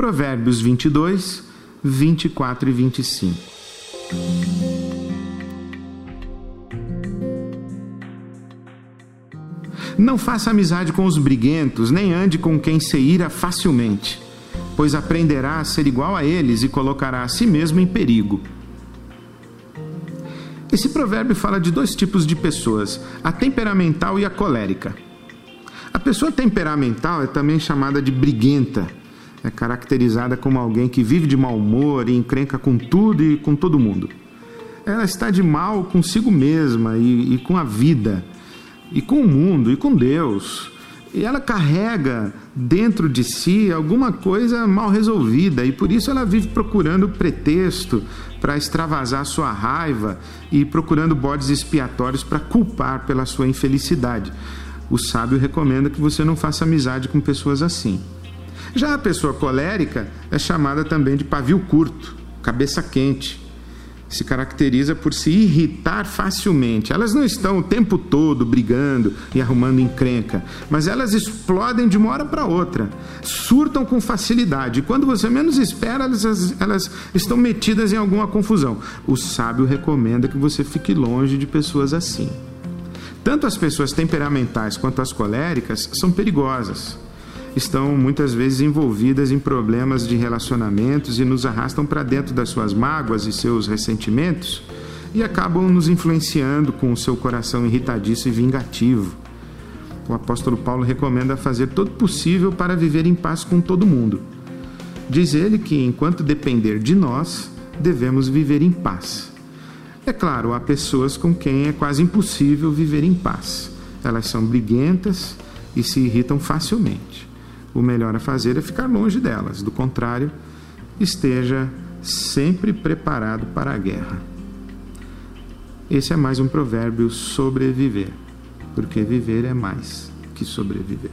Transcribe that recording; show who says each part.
Speaker 1: Provérbios 22, 24 e 25. Não faça amizade com os briguentos, nem ande com quem se ira facilmente, pois aprenderá a ser igual a eles e colocará a si mesmo em perigo. Esse provérbio fala de dois tipos de pessoas, a temperamental e a colérica. A pessoa temperamental é também chamada de briguenta. É caracterizada como alguém que vive de mau humor e encrenca com tudo e com todo mundo. Ela está de mal consigo mesma e, e com a vida e com o mundo e com Deus. E ela carrega dentro de si alguma coisa mal resolvida e por isso ela vive procurando pretexto para extravasar sua raiva e procurando bodes expiatórios para culpar pela sua infelicidade. O sábio recomenda que você não faça amizade com pessoas assim. Já a pessoa colérica é chamada também de pavio curto, cabeça quente se caracteriza por se irritar facilmente. Elas não estão o tempo todo brigando e arrumando encrenca, mas elas explodem de uma hora para outra, surtam com facilidade. Quando você menos espera, elas, elas estão metidas em alguma confusão. O sábio recomenda que você fique longe de pessoas assim. Tanto as pessoas temperamentais quanto as coléricas são perigosas estão muitas vezes envolvidas em problemas de relacionamentos e nos arrastam para dentro das suas mágoas e seus ressentimentos e acabam nos influenciando com o seu coração irritadiço e vingativo. O apóstolo Paulo recomenda fazer todo possível para viver em paz com todo mundo. Diz ele que, enquanto depender de nós, devemos viver em paz. É claro, há pessoas com quem é quase impossível viver em paz. Elas são briguentas e se irritam facilmente o melhor a fazer é ficar longe delas. Do contrário, esteja sempre preparado para a guerra. Esse é mais um provérbio sobreviver, porque viver é mais que sobreviver.